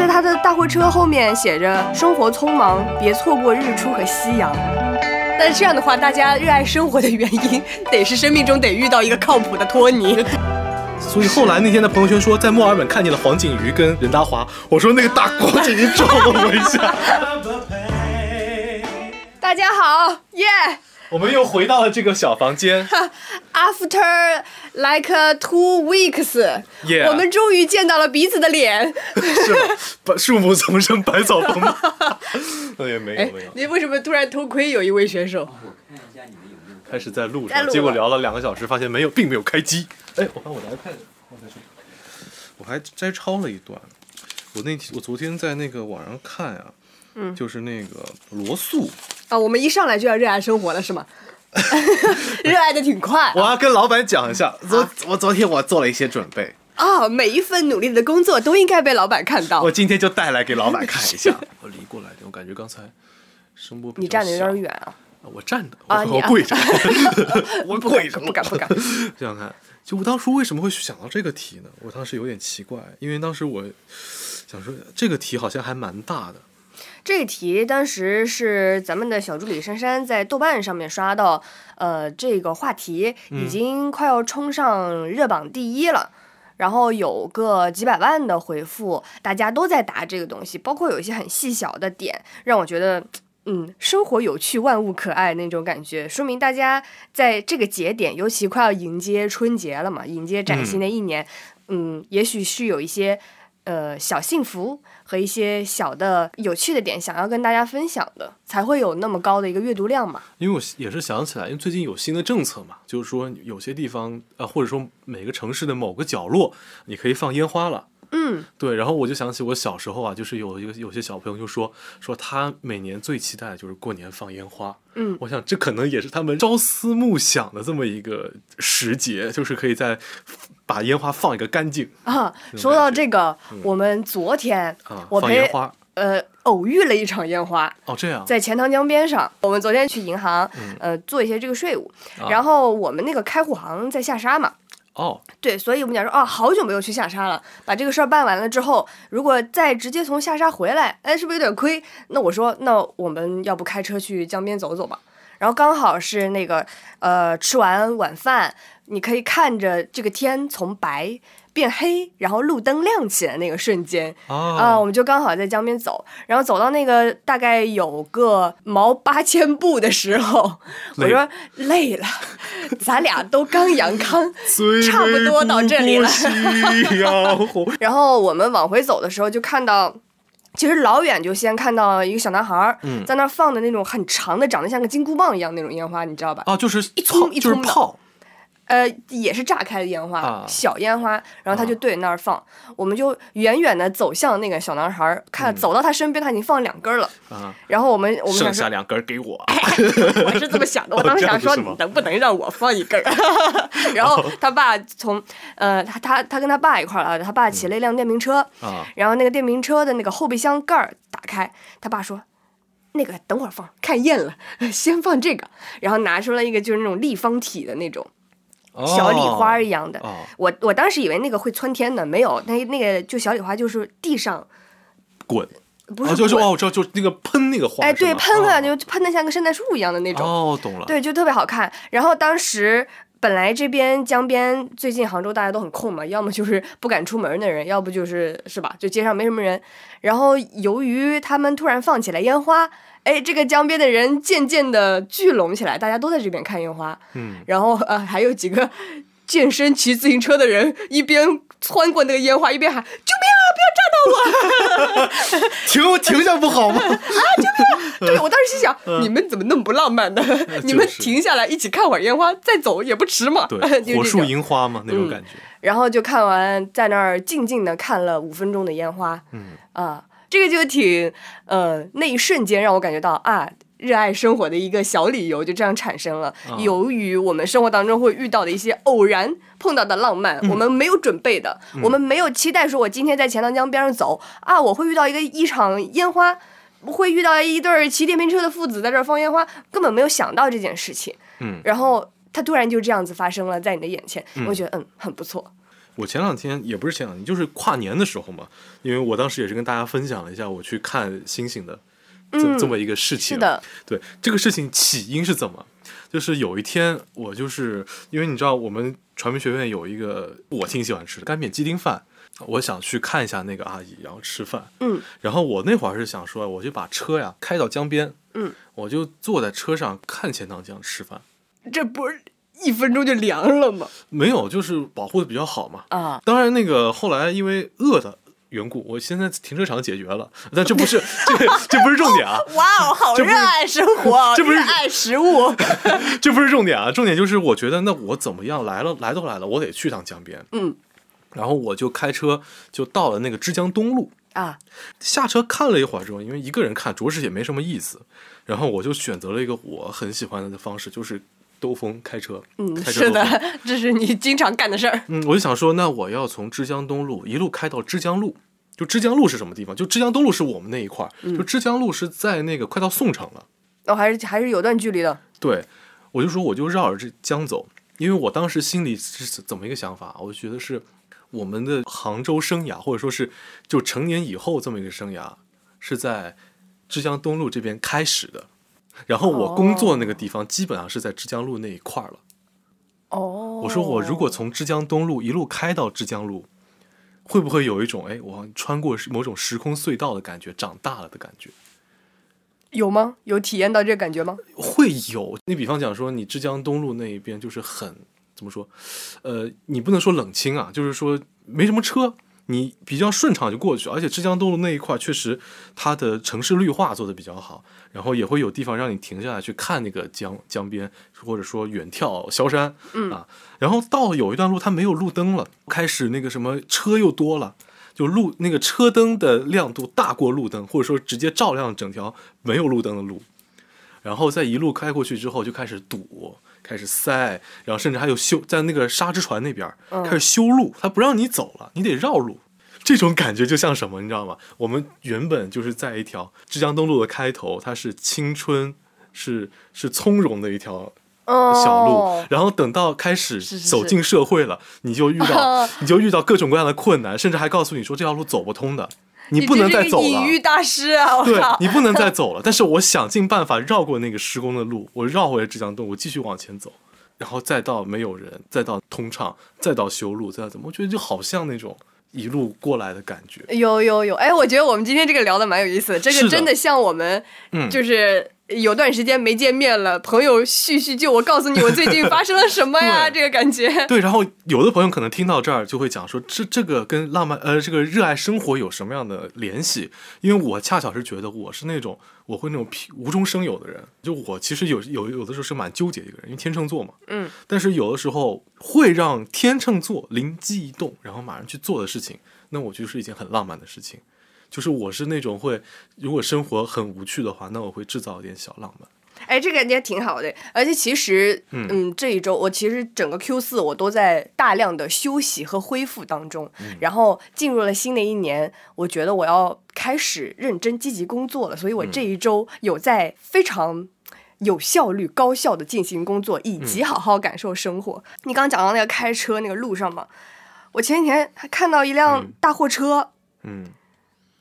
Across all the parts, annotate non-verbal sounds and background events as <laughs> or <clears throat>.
在他的大货车后面写着“生活匆忙，别错过日出和夕阳”。但这样的话，大家热爱生活的原因，得是生命中得遇到一个靠谱的托尼。所以后来那天的朋友圈说，在墨尔本看见了黄景瑜跟任达华。我说那个大光景你撞了我一下。<laughs> 大家好，耶、我们又回到了这个小房间。<laughs> After like two weeks，、Yeah 我们终于见到了彼此的脸。<laughs> 是吧？<laughs> 百树木丛生，百草丰茂。那也没哎有没有，，你为什么突然偷窥有一位选手？开始在路上，结果聊了两个小时，发现没有，并没有开机。哎，我看我的 iPad 放在这里，我还摘抄了一段。我那天我昨天在那个网上看啊，嗯就是那个罗素，啊，我们一上来就要热爱生活了是吗？<laughs> 热爱的挺快我要跟老板讲一下，昨我昨天我做了一些准备，啊！每一份努力的工作都应该被老板看到我。今天就带来给老板看一下。<laughs> 我离过来点，我感觉刚才声波比你站的有点远啊！我站的，啊你啊我我跪着，我跪着，<laughs> 不敢不敢。这样看，就我当初为什么会想到这个题呢？我当时有点奇怪，因为当时我想说这个题好像还蛮大的。这题当时是咱们的小助理珊珊在豆瓣上面刷到，呃，这个话题已经快要冲上热榜第一了。然后有个几百万的回复，大家都在答这个东西，包括有一些很细小的点，让我觉得，嗯，生活有趣，万物可爱那种感觉，说明大家在这个节点，尤其快要迎接春节了嘛，迎接崭新的一年，嗯也许是有一些呃小幸福和一些小的有趣的点想要跟大家分享的，才会有那么高的一个阅读量嘛。因为我也是想起来，因为最近有新的政策嘛，就是说有些地方呃，或者说每个城市的某个角落，你可以放烟花了。嗯，对，然后我就想起我小时候啊，就是有一个有些小朋友就说说他每年最期待的就是过年放烟花。嗯我想这可能也是他们朝思暮想的这么一个时节，就是可以在把烟花放一个干净啊，说到这个，我们昨天啊，我陪。呃偶遇了一场烟花，哦，这样。在钱塘江边上。我们昨天去银行，嗯呃，做一些这个税务，啊然后我们那个开户行在下沙嘛。哦，对，所以我们讲说，哦，好久没有去下沙了。把这个事儿办完了之后，如果再直接从下沙回来，哎，是不是有点亏？那我说，那我们要不开车去江边走走吧？然后刚好是那个，呃，吃完晚饭，你可以看着这个天从白变黑，然后路灯亮起来那个瞬间，啊，啊我们就刚好在江边走，然后走到那个大概有个毛八千步的时候，我累。说累了，咱俩都刚阳康，<laughs> 差不多到这里了 <laughs> 然后我们往回走的时候，就看到，其实老远就先看到一个小男孩儿嗯在那儿放的那种很长的，长得像个金箍棒一样那种烟花，你知道吧？啊，就是一葱炮一葱的就是炮呃，也是炸开的烟花，啊小烟花，然后他就对着那儿放，我们就远远的走向那个小男孩儿，看、走到他身边，他已经放两根了。啊，然后我们我们剩想说，下两根给我。<laughs> <laughs> 我是这么想的，我当时想说，能不能让我放一根？<laughs> 然后他爸从呃，他他他跟他爸一块儿啊，他爸骑了一辆电瓶车，啊然后那个电瓶车的那个后备箱盖儿打开，他爸说。那个等会儿放，看厌了，先放这个，然后拿出来一个就是那种立方体的那种小礼花一样的。哦我我当时以为那个会窜天的，没有，那那个就小礼花就是地上滚，不是哦，就是滚哦，就就那个喷那个花，哎，对，喷啊，哦就喷的像个圣诞树一样的那种。哦，懂了，对，就特别好看。然后当时本来这边江边最近杭州大家都很空嘛，要么就是不敢出门的人，要不就是是吧，就街上没什么人。然后由于他们突然放起来烟花，哎，这个江边的人渐渐的聚拢起来，大家都在这边看烟花。嗯，然后呃，还有几个健身骑自行车的人一边穿过那个烟花，一边喊：“救命啊！不要炸到我！<laughs> <laughs> ”停停下不好吗？啊！救命对我当时心想，你们怎么那么不浪漫呢？<laughs> 你们停下来一起看会儿烟花，再走也不迟嘛。对，火树。银花嘛，那种感觉。然后就看完，在那儿静静的看了五分钟的烟花。嗯啊，这个就挺呃，那一瞬间让我感觉到啊。热爱生活的一个小理由就这样产生了。啊由于我们生活当中会遇到的一些偶然碰到的浪漫，嗯我们没有准备的，我们没有期待说，我今天在钱塘江边上走啊，我会遇到一个一场烟花，会遇到一对儿骑电瓶车的父子在这儿放烟花，根本没有想到这件事情。嗯，然后它突然就这样子发生了在你的眼前，我觉得嗯很不错。我前两天也不是前两天，就是跨年的时候嘛，因为我当时也是跟大家分享了一下我去看星星的这、嗯这么一个事情。是的，对这个事情起因是怎么？就是有一天我就是因为你知道我们传媒学院有一个我挺喜欢吃的干煸鸡丁饭，我想去看一下那个阿姨，然后吃饭。嗯，然后我那会儿是想说，我就把车呀开到江边，嗯，我就坐在车上看钱塘江吃饭。这不是一分钟就凉了吗？没有，就是保护的比较好嘛。啊，当然，那个后来因为饿的缘故，我现在停车场解决了，但这不是 <laughs> 这这不是重点啊，<laughs> 哇哦，好热爱生活，这不是热爱食物。<laughs> 这不是重点啊，重点就是我觉得那我怎么样来了来都来了，我得去趟江边，嗯然后我就开车就到了那个枝江东路，啊，下车看了一会儿之后，因为一个人看着实也没什么意思，然后我就选择了一个我很喜欢的方式，就是兜风开车，嗯，开车是的，<laughs> 这是你经常干的事儿。嗯，我就想说，那我要从枝江东路一路开到枝江路。就枝江路是什么地方？就枝江东路是我们那一块儿，就枝江路是在那个快到宋城了。哦，还是还是有段距离的。对，我就说我就绕着这江走，因为我当时心里是怎么一个想法？我觉得是我们的杭州生涯，或者说是就成年以后这么一个生涯，是在枝江东路这边开始的。然后我工作那个地方基本上是在枝江路那一块儿了。哦，我说我如果从枝江东路一路开到枝江路，会不会有一种哎，我穿过某种时空隧道的感觉，长大了的感觉？有吗？有体验到这个感觉吗？会有。你比方讲说，你枝江东路那一边就是很怎么说？呃，你不能说冷清啊，就是说没什么车，你比较顺畅就过去。而且枝江东路那一块确实它的城市绿化做的比较好，然后也会有地方让你停下来去看那个江江边，或者说远眺萧山，嗯啊。然后到有一段路它没有路灯了，开始那个什么车又多了。就路那个车灯的亮度大过路灯，或者说直接照亮整条没有路灯的路，然后再一路开过去之后就开始堵，开始塞，然后甚至还有修在那个沙之船那边嗯。开始修路，他不让你走了，你得绕路。这种感觉就像什么，你知道吗？我们原本就是在一条枝江东路的开头，它是青春，是是从容的一条哦，小路，然后等到开始走进社会了，你就遇到 <laughs> 你就遇到各种各样的困难，甚至还告诉你说这条路走不通的，你不能再走了。隐喻大师啊！我对，你不能再走了，但是我想尽办法绕过那个施工的路，我绕回了枝江洞，我继续往前走，然后再到没有人，再到通畅，再到修路，再到怎么，我觉得就好像那种一路过来的感觉。有有有，哎，我觉得我们今天这个聊的蛮有意思的，这个真的像我们嗯，就是有段时间没见面了，朋友叙叙旧，我告诉你我最近发生了什么呀，<laughs> 这个感觉。对，然后有的朋友可能听到这儿就会讲说，这这个跟浪漫呃这个热爱生活有什么样的联系？因为我恰巧是觉得我是那种我会那种无中生有的人，就我其实有有有的时候是蛮纠结一个人，因为天秤座嘛，嗯，但是有的时候会让天秤座灵机一动，然后马上去做的事情，那我觉得是一件很浪漫的事情。就是我是那种会，如果生活很无趣的话，那我会制造一点小浪漫。哎，这个感觉挺好的，而且其实，嗯。嗯，这一周我其实整个 Q 四我都在大量的休息和恢复当中，嗯。然后进入了新的一年，我觉得我要开始认真积极工作了，所以我嗯。这一周有在非常。有效率、高效的进行工作，以嗯。及好好感受生活。你刚刚讲到那个开车那个路上嘛，我前几天还看到一辆嗯。大货车，嗯，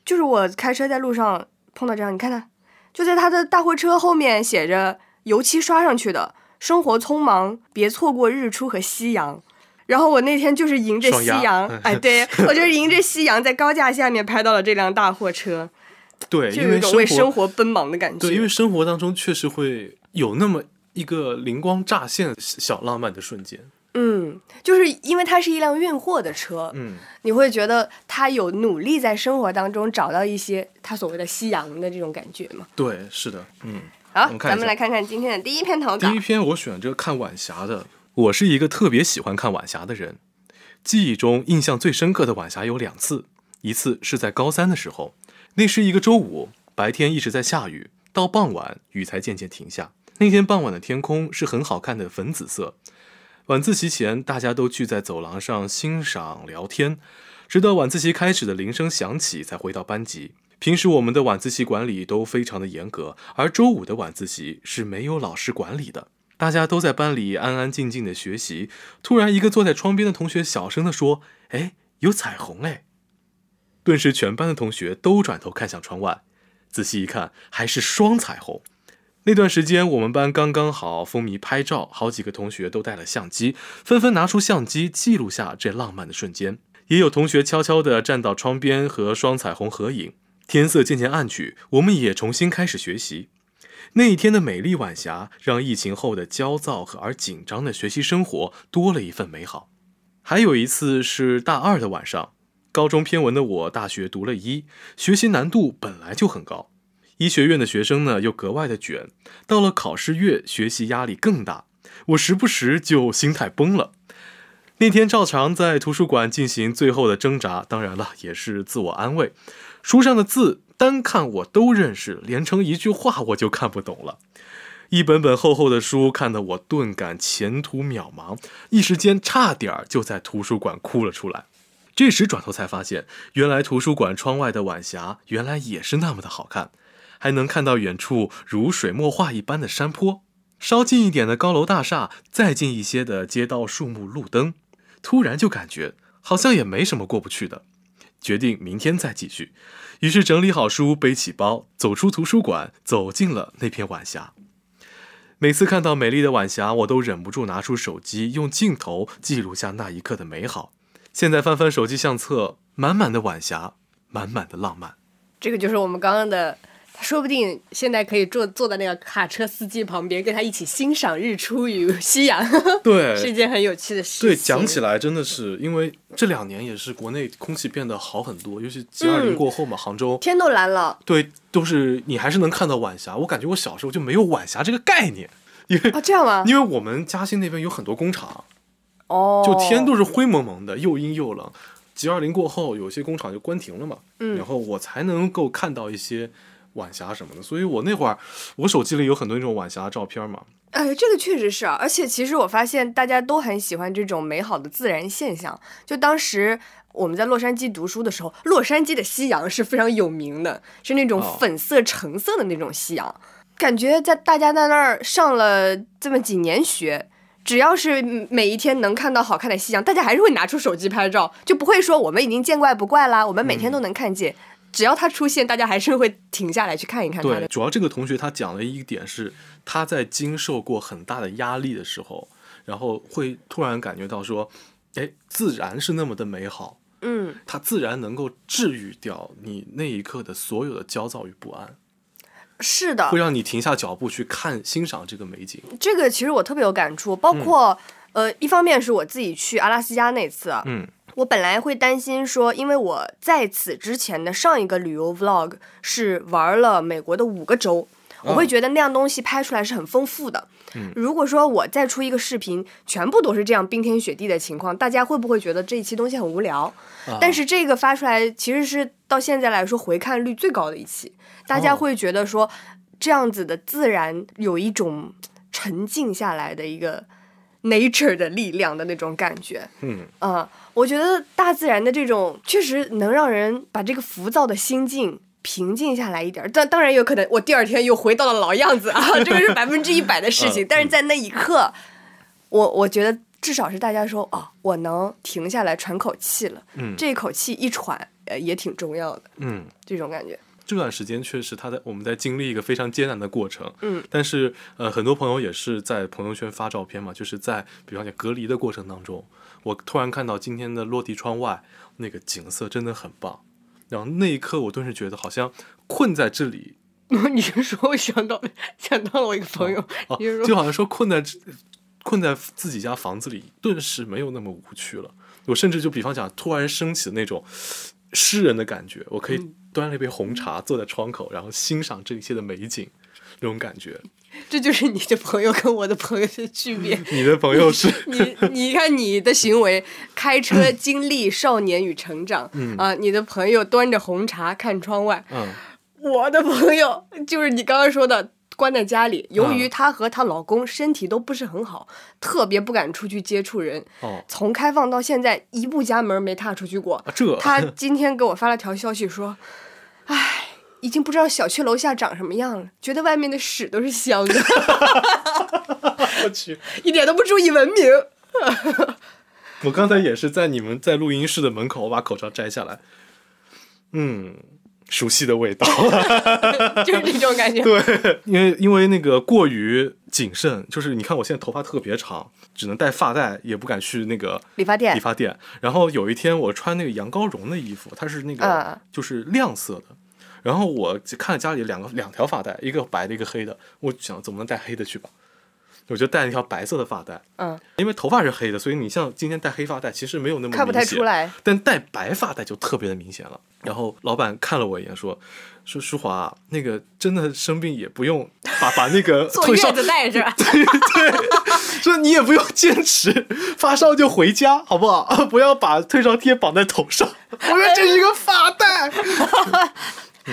就是我开车在路上碰到这样，你看看，就在他的大货车后面写着油漆刷上去的“生活匆忙，别错过日出和夕阳”。然后我那天就是迎着夕阳，哎，对 <laughs> 我就是迎着夕阳在高架下面拍到了这辆大货车，对，就有一因为种为生活奔忙的感觉。对，因为生活当中确实会有那么一个灵光乍现、小浪漫的瞬间。嗯，就是因为它是一辆运货的车，嗯，你会觉得他有努力在生活当中找到一些他所谓的夕阳的这种感觉吗。对，是的，嗯。好，我们看咱们来看看今天的第一篇投稿第一。篇我选这个看晚霞的。我是一个特别喜欢看晚霞的人，记忆中印象最深刻的晚霞有两次，一次是在高三的时候，那是一个周五，白天一直在下雨，到傍晚雨才渐渐停下。那天傍晚的天空是很好看的粉紫色。晚自习前，大家都聚在走廊上欣赏聊天，直到晚自习开始的铃声响起，才回到班级。平时我们的晚自习管理都非常的严格，而周五的晚自习是没有老师管理的。大家都在班里安安静静的学习。突然，一个坐在窗边的同学小声地说：“哎，有彩虹哎！顿时，全班的同学都转头看向窗外，仔细一看，还是双彩虹。那段时间，我们班刚刚好风靡拍照，好几个同学都带了相机，纷纷拿出相机记录下这浪漫的瞬间。也有同学悄悄地站到窗边和双彩虹合影。天色渐渐暗去，我们也重新开始学习。那一天的美丽晚霞，让疫情后的焦躁和而紧张的学习生活多了一份美好。还有一次是大二的晚上，高中偏文的我，大学读了医，学习难度本来就很高。医学院的学生呢，又格外的卷，到了考试月，学习压力更大。我时不时就心态崩了。那天照常在图书馆进行最后的挣扎，当然了，也是自我安慰。书上的字单看我都认识，连成一句话我就看不懂了。一本本厚厚的书看得我顿感前途渺茫，一时间差点就在图书馆哭了出来。这时转头才发现，原来图书馆窗外的晚霞原来也是那么的好看。还能看到远处如水墨画一般的山坡，稍近一点的高楼大厦，再近一些的街道、树木、路灯，突然就感觉好像也没什么过不去的。决定明天再继续，于是整理好书，背起包，走出图书馆，走进了那片晚霞。每次看到美丽的晚霞，我都忍不住拿出手机，用镜头记录下那一刻的美好。现在翻翻手机相册，满满的晚霞，满满的浪漫。这个就是我们刚刚的。说不定现在可以坐坐在那个卡车司机旁边，跟他一起欣赏日出与夕阳。<laughs> 对，是一件很有趣的事。对，讲起来真的是，因为这两年也是国内空气变得好很多，尤其 G 二零过后嘛，杭州天都蓝了。对，都是你还是能看到晚霞。我感觉我小时候就没有晚霞这个概念，因为啊这样吗？因为我们嘉兴那边有很多工厂，哦，就天都是灰蒙蒙的，又阴又冷。G 二零过后，有些工厂就关停了嘛，嗯，然后我才能够看到一些。晚霞什么的，所以我那会儿，我手机里有很多那种晚霞照片嘛。哎，这个确实是，而且其实我发现大家都很喜欢这种美好的自然现象。就当时我们在洛杉矶读书的时候，洛杉矶的夕阳是非常有名的，是那种粉色、橙色的那种夕阳。感觉在大家在那儿上了这么几年学，只要是每一天能看到好看的夕阳，大家还是会拿出手机拍照，就不会说我们已经见怪不怪啦，我们每天都能看见。只要他出现，大家还是会停下来去看一看。对，主要这个同学他讲了一点是，他在经受过很大的压力的时候，然后会突然感觉到说，哎，自然是那么的美好。嗯，它自然能够治愈掉你那一刻的所有的焦躁与不安。是的，会让你停下脚步去看欣赏这个美景。这个其实我特别有感触，包括呃，一方面是我自己去阿拉斯加那次，嗯。我本来会担心说，因为我在此之前的上一个旅游 vlog 是玩了美国的五个州，我会觉得那样东西拍出来是很丰富的。如果说我再出一个视频，全部都是这样冰天雪地的情况，大家会不会觉得这一期东西很无聊？但是这个发出来其实是到现在来说回看率最高的一期，大家会觉得说这样子的自然有一种沉静下来的一个。Nature 的力量的那种感觉，嗯啊，我觉得大自然的这种确实能让人把这个浮躁的心境平静下来一点。但当然有可能，我第二天又回到了老样子啊，这个是百分之一百的事情。<laughs> 但是在那一刻，我我觉得至少是大家说啊，我能停下来喘口气了。嗯，这一口气一喘，呃，也挺重要的。嗯，这种感觉。这段时间确实，他在我们在经历一个非常艰难的过程。嗯，但是呃，很多朋友也是在朋友圈发照片嘛，就是在比方讲隔离的过程当中，我突然看到今天的落地窗外那个景色真的很棒，然后那一刻我顿时觉得好像困在这里。<laughs> 你是说我想到想到了我一个朋友，就好像说困在困在自己家房子里，顿时没有那么无趣了。我甚至就比方讲，突然升起的那种诗人的感觉，我可以。端了一杯红茶，坐在窗口，然后欣赏这一切的美景，那种感觉。<laughs> 这就是你的朋友跟我的朋友的区别。<laughs> 你的朋友是你，你看你的行为，开车经历少年与成长，啊，你的朋友端着红茶看窗外，嗯，我的朋友就是你刚刚说的。关在家里，由于她和她老公身体都不是很好，特别不敢出去接触人。哦，从开放到现在，一步家门没踏出去过。这，她今天给我发了条消息说：“唉，已经不知道小区楼下长什么样了，觉得外面的屎都是香的。<laughs> ”我去，<laughs> 一点都不注意文明。<laughs> 我刚才也是在你们在录音室的门口，我把口罩摘下来，嗯，熟悉的味道。<laughs> 就是这种感觉。对，因为因为那个过于谨慎，就是你看我现在头发特别长，只能戴发带，也不敢去那个理发店理发店。然后有一天我穿那个羊羔绒的衣服，它是那个嗯就是亮色的。然后我看了家里两个两条发带，一个白的，一个黑的，我想怎么能戴黑的去吧，我就戴了一条白色的发带。嗯，因为头发是黑的，所以你像今天戴黑发带，其实没有那么看不太出来。但戴白发带就特别的明显了。然后老板看了我一眼，说：“说舒华，那个真的生病也不用把把那个坐退烧月子带着，<laughs> 对对？说你也不用坚持，发烧就回家，好不好？<laughs> 不要把退烧贴绑在头上。<laughs> 我说这是一个发带，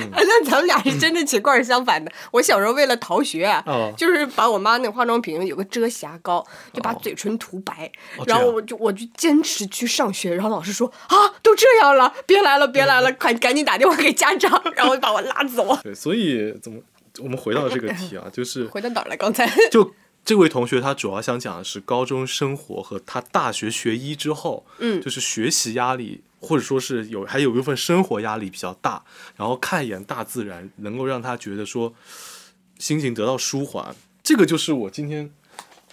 <laughs> 那咱们俩是真的情况是相反的。我小时候为了逃学就是把我妈那个化妆品有个遮瑕膏，就把哦嘴唇涂白，然后我就我就坚持去上学，然后老师说啊，都这样了，别来了，别来了，快赶紧打电话给家长，然后把我拉走。<laughs> 对，所以怎么我们回到这个题啊，就 <laughs> 是回到哪儿了？刚才就这位同学他主要想讲的是高中生活和他大学学医之后，嗯就是学习压力或者说是有还有一部分生活压力比较大，然后看一眼大自然，能够让他觉得说心情得到舒缓。这个就是我今天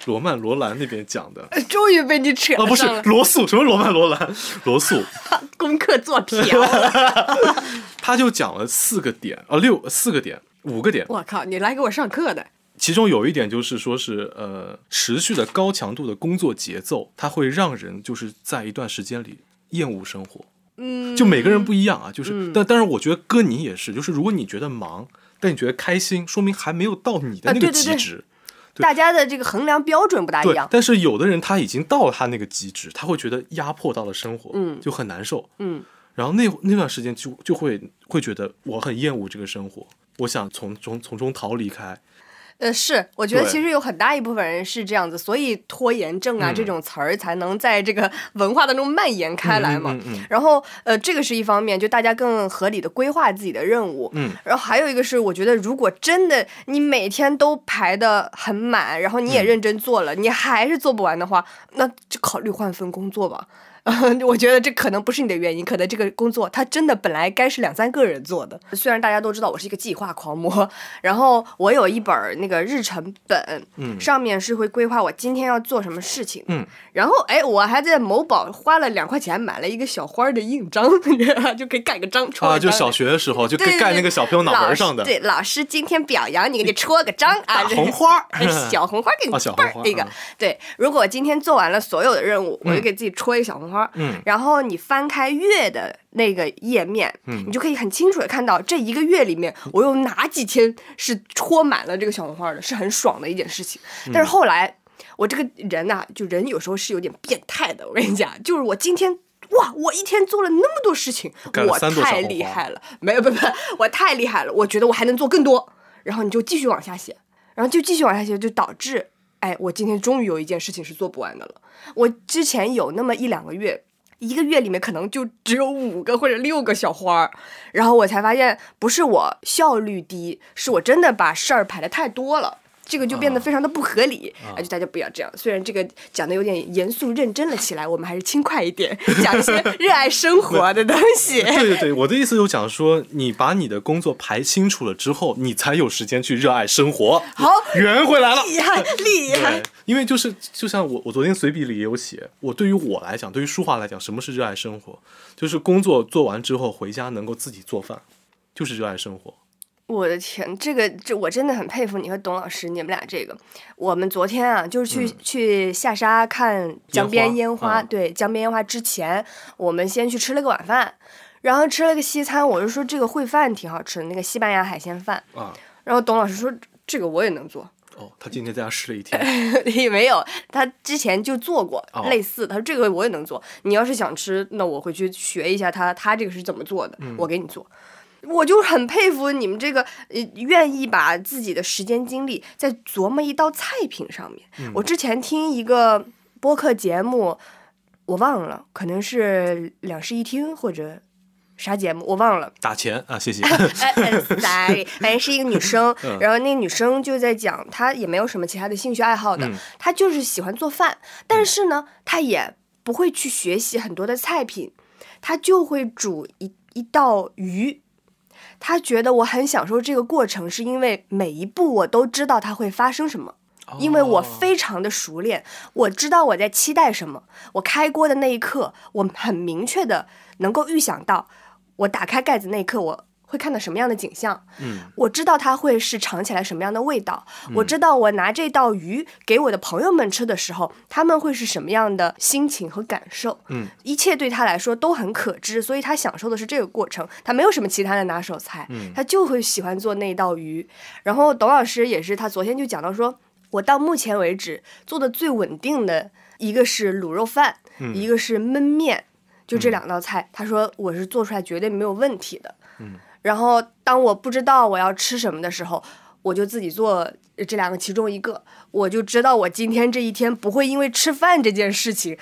罗曼罗兰那边讲的。终于被你扯了，不是，罗素，什么罗曼罗兰？罗素，<laughs> 功课做瓢了。<laughs> 他就讲了四个点，呃，六四个点，五个点。我靠，你来给我上课的。其中有一点就是说是呃，持续的高强度的工作节奏，它会让人就是在一段时间里厌恶生活。嗯，就每个人不一样啊，就是，但但是我觉得哥你也是，就是如果你觉得忙，但你觉得开心，说明还没有到你的那个啊对对对极致。大家的这个衡量标准不大一对样，。但是有的人他已经到了他那个极致，他会觉得压迫到了生活，嗯就很难受。嗯，然后那那段时间就就会会觉得我很厌恶这个生活，我想从从从中逃离开。呃，是，我觉得其实有很大一部分人是这样子，所以拖延症啊、嗯这种词儿才能在这个 <laughs> 文化当中蔓延开来嘛。嗯嗯嗯然后，呃，这个是一方面，就大家更合理的规划自己的任务。嗯，然后还有一个是，我觉得如果真的你每天都排的很满，然后你也嗯认真做了，你还是做不完的话，那就考虑换份工作吧。<laughs> 我觉得这可能不是你的原因，可能这个工作它真的本来该是两三个人做的。虽然大家都知道我是一个计划狂魔，然后我有一本那个日程本，嗯上面是会规划我今天要做什么事情。嗯，然后哎，我还在某宝花了两块钱买了一个小花的印章，<laughs> 就可以盖个章，戳啊，就小学的时候就对对对盖那个小朋友脑门上的对，老师今天表扬你，给你戳个章啊，大红花 <laughs> 小红花给你啊小红花嗯。对，如果我今天做完了所有的任务，我就给自己戳一个小红花。嗯然后你翻开月的那个页面，嗯你就可以很清楚的看到这一个月里面我有哪几天是戳满了这个小红花的，是很爽的一件事情。嗯但是后来我这个人呐、就人有时候是有点变态的。我跟你讲，就是我今天。哇！我一天做了那么多事情，我太厉害了。没有，不不，我太厉害了。我觉得我还能做更多。然后你就继续往下写，然后就继续往下写，就导致，哎，我今天终于有一件事情是做不完的了。我之前有那么一两个月，一个月里面可能就只有五个或者六个小花儿，然后我才发现，不是我效率低，是我真的把事儿排的太多了。这个就变得非常的不合理啊！就大家不要这样。虽然这个讲的有点严肃认真了起来，我们还是轻快一点，<laughs> 讲一些热爱生活的东西。对对对，我的意思就讲说，你把你的工作排清楚了之后，你才有时间去热爱生活。好，圆回来了。厉害 <laughs> 厉害！，因为就是就像我我昨天随笔里也有写，我对于我来讲，对于书华来讲，什么是热爱生活？就是工作做完之后回家能够自己做饭，就是热爱生活。我的天，这个这我真的很佩服你和董老师，你们俩这个。我们昨天啊，就是去、去下沙看江边烟花，嗯对江边烟花之前，我们先去吃了个晚饭，然后吃了个西餐。我就说这个烩饭挺好吃的，那个西班牙海鲜饭。啊，然后董老师说这个我也能做，哦，他今天在家试了一天，<laughs> 也没有，他之前就做过哦类似。他说这个我也能做，你要是想吃，那我回去学一下他他这个是怎么做的，嗯我给你做。我就很佩服你们这个呃，愿意把自己的时间精力在琢磨一道菜品上面。嗯我之前听一个播客节目，我忘了，可能是两室一厅或者啥节目，我忘了。打钱啊，谢谢。<laughs> <laughs> 哎反正是一个女生，嗯然后那个女生就在讲，她也没有什么其他的兴趣爱好的，嗯她就是喜欢做饭，但是呢，她也不会去学习很多的菜品，她就会煮一一道鱼。他觉得我很享受这个过程，是因为每一步我都知道它会发生什么，因为我非常的熟练，我知道我在期待什么。我开锅的那一刻，我很明确的能够预想到，我打开盖子那一刻，我会看到什么样的景象。嗯，我知道它会是尝起来什么样的味道，我知道我拿这道鱼给我的朋友们吃的时候，他们会是什么样的心情和感受。嗯，一切对他来说都很可知，所以他享受的是这个过程，他没有什么其他的拿手菜，他就会喜欢做那道鱼。然后董老师也是，他昨天就讲到说，我到目前为止做的最稳定的一个是卤肉饭，一个是焖面，就这两道菜，他说我是做出来绝对没有问题的。嗯。然后当我不知道我要吃什么的时候，我就自己做这两个其中一个，我就知道我今天这一天不会因为吃饭这件事情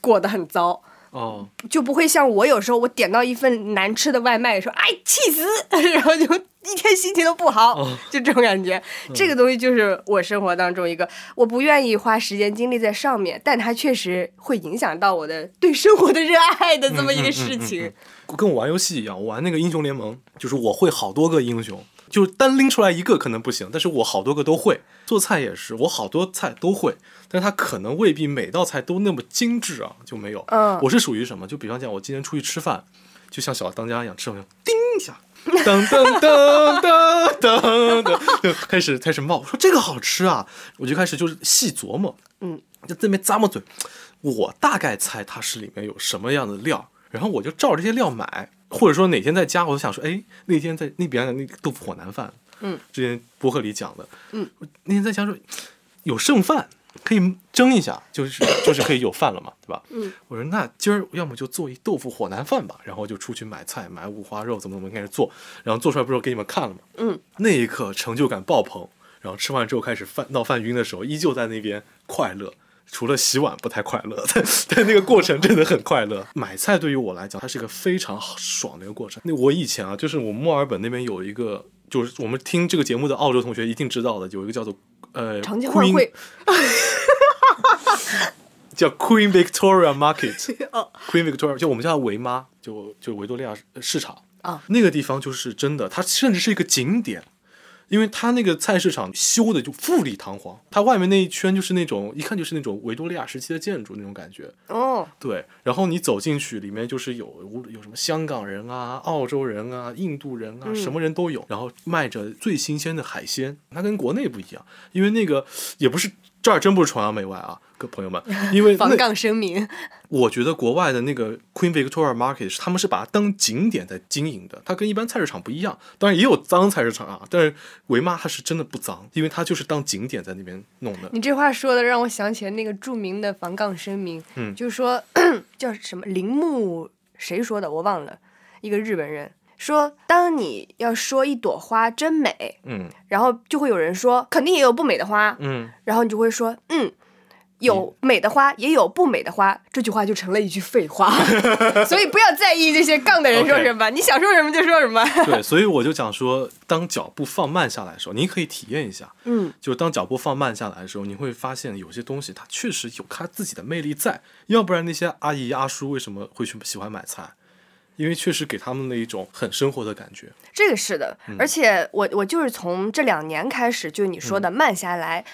过得很糟，哦，就不会像我有时候我点到一份难吃的外卖，说哎气死，<laughs> 然后就一天心情都不好，哦就这种感觉。这个东西就是我生活当中一个我不愿意花时间精力在上面，但它确实会影响到我的对生活的热爱的这么一个事情。跟我玩游戏一样，我玩那个英雄联盟，就是我会好多个英雄，就是单拎出来一个可能不行，但是我好多个都会。做菜也是，我好多菜都会，但是它可能未必每道菜都那么精致啊，就没有。嗯我是属于什么？就比方讲，我今天出去吃饭，就像小当家一样，吃完就叮一下，噔噔噔噔噔噔，就开始开始冒。我说这个好吃啊，我就开始就是细琢磨，嗯，就这边咂摸嘴，我大概猜它是里面有什么样的料，然后我就照这些料买，或者说哪天在家，我就想说，哎，那天在那边的那个豆腐火腩饭，嗯，之前博客里讲的，嗯，那天在家说有剩饭。可以蒸一下，就是就是可以有饭了嘛，对吧？嗯，我说那今儿要么就做一豆腐火腩饭吧，然后就出去买菜，买五花肉，怎么怎么开始做，然后做出来不是给你们看了吗？嗯，那一刻成就感爆棚，然后吃完之后开始饭闹饭晕的时候，依旧在那边快乐。除了洗碗不太快乐，但 <laughs> 但那个过程真的很快乐。买菜对于我来讲，它是一个非常爽的一个过程。那我以前啊，就是我墨尔本那边有一个，就是我们听这个节目的澳洲同学一定知道的，有一个叫做呃 <laughs> 叫 Queen Victoria Market，<laughs> 哦。Queen Victoria 就我们叫它维妈，就就维多利亚市场。啊，那个地方就是真的，它甚至是一个景点，因为它那个菜市场修的就富丽堂皇，它外面那一圈就是那种一看就是那种维多利亚时期的建筑那种感觉，哦，对，然后你走进去，里面就是有有什么香港人啊、澳洲人啊、印度人啊，嗯。什么人都有。然后卖着最新鲜的海鲜，它跟国内不一样，因为那个也不是这儿真不是崇洋媚外啊，各朋友们，因为 <laughs> 那防杠声明，我觉得国外的那个 Queen Victoria Market 是他们是把它当景点在经营的，它跟一般菜市场不一样。当然也有脏菜市场啊，但是维妈它是真的不脏，因为它就是当景点在那边弄的。你这话说的让我想起了那个著名的防杠声明，嗯就是说 <coughs> 叫什么铃木谁说的我忘了，一个日本人说，当你要说一朵花真美，嗯然后就会有人说肯定也有不美的花，嗯，然后你就会说嗯。有美的花，也有不美的花，这句话就成了一句废话，<laughs> 所以不要在意这些杠的人说什么你想说什么就说什么。对，所以我就讲说，当脚步放慢下来的时候，你可以体验一下。嗯，就当脚步放慢下来的时候，你会发现有些东西它确实有它自己的魅力在，要不然那些阿姨阿叔为什么会去喜欢买菜？因为确实给他们的一种很生活的感觉。这个是的，而且我我就是从这两年开始，就你说的慢下来。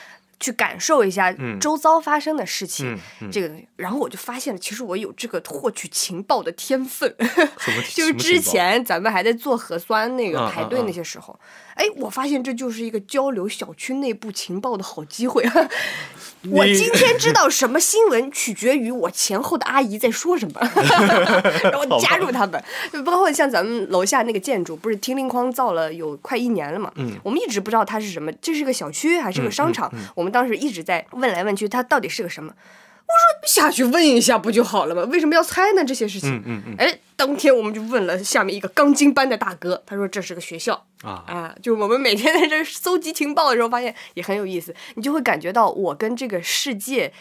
去感受一下嗯周遭发生的事情，嗯嗯这个东西，然后我就发现了，其实我有这个获取情报的天分。<laughs> 就是之前咱们还在做核酸那个啊排队那些时候，哎，我发现这就是一个交流小区内部情报的好机会。<laughs> 我今天知道什么新闻，取决于我前后的阿姨在说什么，<laughs> 然后加入他们。就包括像咱们楼下那个建筑，不是听令框造了有快一年了嘛？嗯我们一直不知道它是什么，这是个小区还是个商场？我们当时一直在问来问去，它到底是个什么？我说下去问一下不就好了吗？为什么要猜呢？这些事情。嗯嗯嗯哎，当天我们就问了下面一个钢筋班的大哥，他说这是个学校啊，啊，就我们每天在这搜集情报的时候，发现也很有意思，你就会感觉到我跟这个世界。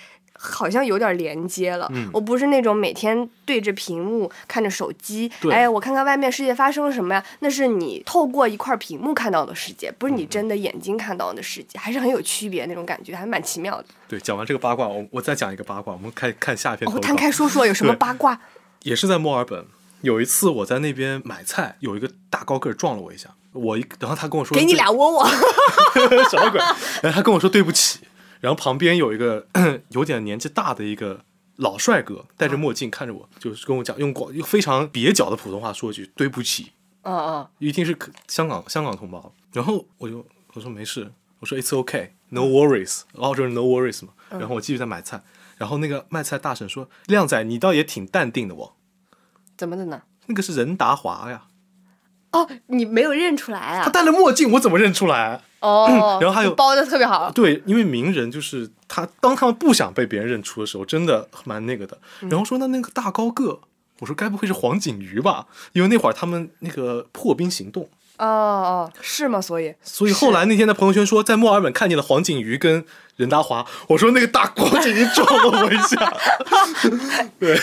好像有点连接了。嗯我不是那种每天对着屏幕看着手机，对哎，我看看外面世界发生了什么呀？那是你透过一块屏幕看到的世界，不是你真的眼睛看到的世界，还是很有区别那种感觉，还蛮奇妙的。对，讲完这个八卦，我我再讲一个八卦，我们看看下一篇投哦，摊开说说有什么八卦？也是在墨尔本。有一次我在那边买菜，有一个大高个儿撞了我一下，我一然后他跟我说给你俩窝窝。什么鬼？然后他跟我说对不起，然后旁边有一个 <clears throat> 有点年纪大的一个老帅哥，戴着墨镜看着我，就是跟我讲用广用非常蹩脚的普通话说一句对不起，嗯嗯，一听是可香港香港同胞，然后我就我说没事，我说 it's okay no worries，澳洲人 no worries 嘛，然后我继续在买菜，然后那个卖菜大婶说靓仔你倒也挺淡定的哦，怎么的呢？那个是任达华呀，哦，你没有认出来啊？他戴了墨镜我怎么认出来？哦，然后还有包的特别好。对，因为名人就是他，当他们不想被别人认出的时候，真的蛮那个的。然后说那那个大高个，我说该不会是黄景瑜吧？因为那会儿他们那个破冰行动，哦哦，是吗？所以所以后来那天在朋友圈说在墨尔本看见了黄景瑜跟任达华，我说那个大黄景瑜撞了我一下，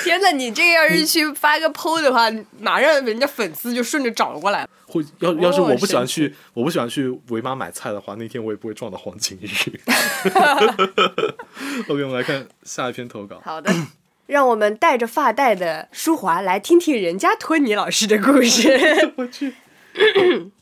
天呐，你这个要是去发个 PO 的话，马上人家粉丝就顺着找过来了。会要要是哦我不喜欢神去，我不喜欢去维妈买菜的话，那天我也不会撞到黄景瑜。<laughs> OK，我们来看下一篇投稿。好的，让我们带着发带的舒华来听听人家托尼老师的故事。<laughs> 我去，<clears throat>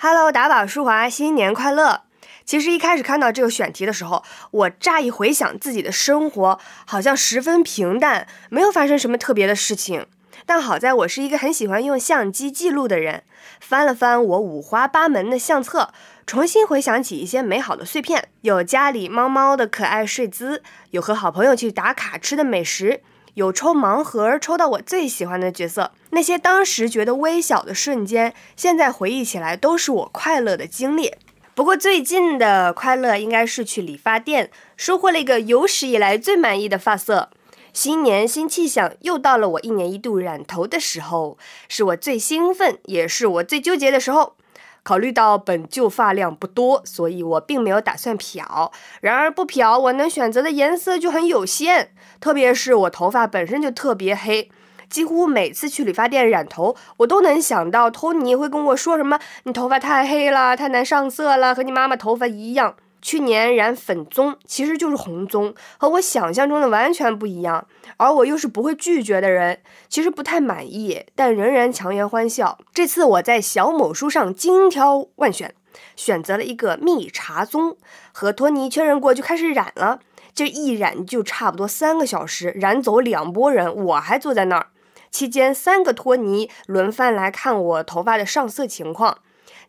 Hello，打宝舒华，新年快乐！其实一开始看到这个选题的时候，我乍一回想自己的生活，好像十分平淡，没有发生什么特别的事情。但好在我是一个很喜欢用相机记录的人，翻了翻我五花八门的相册，重新回想起一些美好的碎片，有家里猫猫的可爱睡姿，有和好朋友去打卡吃的美食，有抽盲盒抽到我最喜欢的角色，那些当时觉得微小的瞬间，现在回忆起来都是我快乐的经历。不过最近的快乐应该是去理发店收获了一个有史以来最满意的发色。新年新气象，又到了我一年一度染头的时候，是我最兴奋，也是我最纠结的时候。考虑到本就发量不多，所以我并没有打算漂。然而不漂，我能选择的颜色就很有限，特别是我头发本身就特别黑。几乎每次去理发店染头，我都能想到托尼会跟我说什么：“你头发太黑了，太难上色了，和你妈妈头发一样。”去年染粉棕，其实就是红棕，和我想象中的完全不一样。而我又是不会拒绝的人，其实不太满意，但仍然强颜欢笑。这次我在小某书上精挑万选，选择了一个蜜茶棕，和托尼确认过就开始染了。这一染就差不多三个小时，染走两拨人，我还坐在那儿。期间，三个托尼轮番来看我头发的上色情况。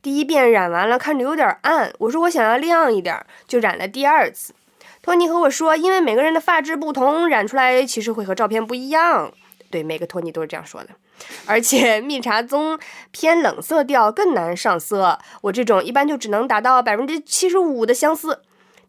第一遍染完了，看着有点暗，我说我想要亮一点，就染了第二次。托尼和我说，因为每个人的发质不同，染出来其实会和照片不一样。对，每个托尼都是这样说的。而且 <laughs> 蜜茶棕偏冷色调，更难上色。我这种一般就只能达到百分之七十五的相似。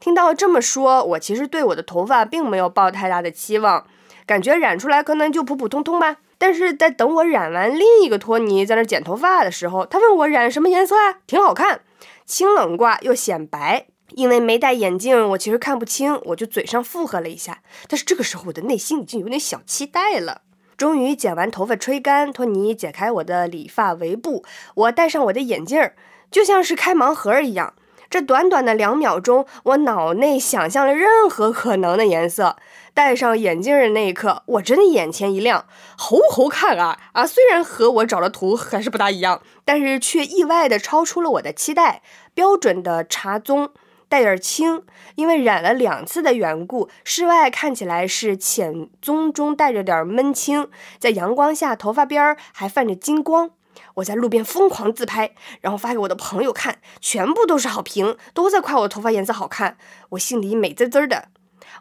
听到这么说，我其实对我的头发并没有抱太大的期望，感觉染出来可能就普普通通吧。但是在等我染完另一个托尼在那剪头发的时候，他问我染什么颜色啊？挺好看，清冷挂又显白。因为没戴眼镜，我其实看不清，我就嘴上附和了一下。但是这个时候，我的内心已经有点小期待了。终于剪完头发吹干，托尼解开我的理发围布，我戴上我的眼镜儿，就像是开盲盒一样。这短短的两秒钟，我脑内想象了任何可能的颜色。戴上眼镜的那一刻，我真的眼前一亮，猴猴看啊啊！虽然和我找的图还是不大一样，但是却意外的超出了我的期待。标准的茶棕，带点青，因为染了两次的缘故，室外看起来是浅棕中带着点闷青，在阳光下头发边儿还泛着金光。我在路边疯狂自拍，然后发给我的朋友看，全部都是好评，都在夸我头发颜色好看，我心里美滋滋的。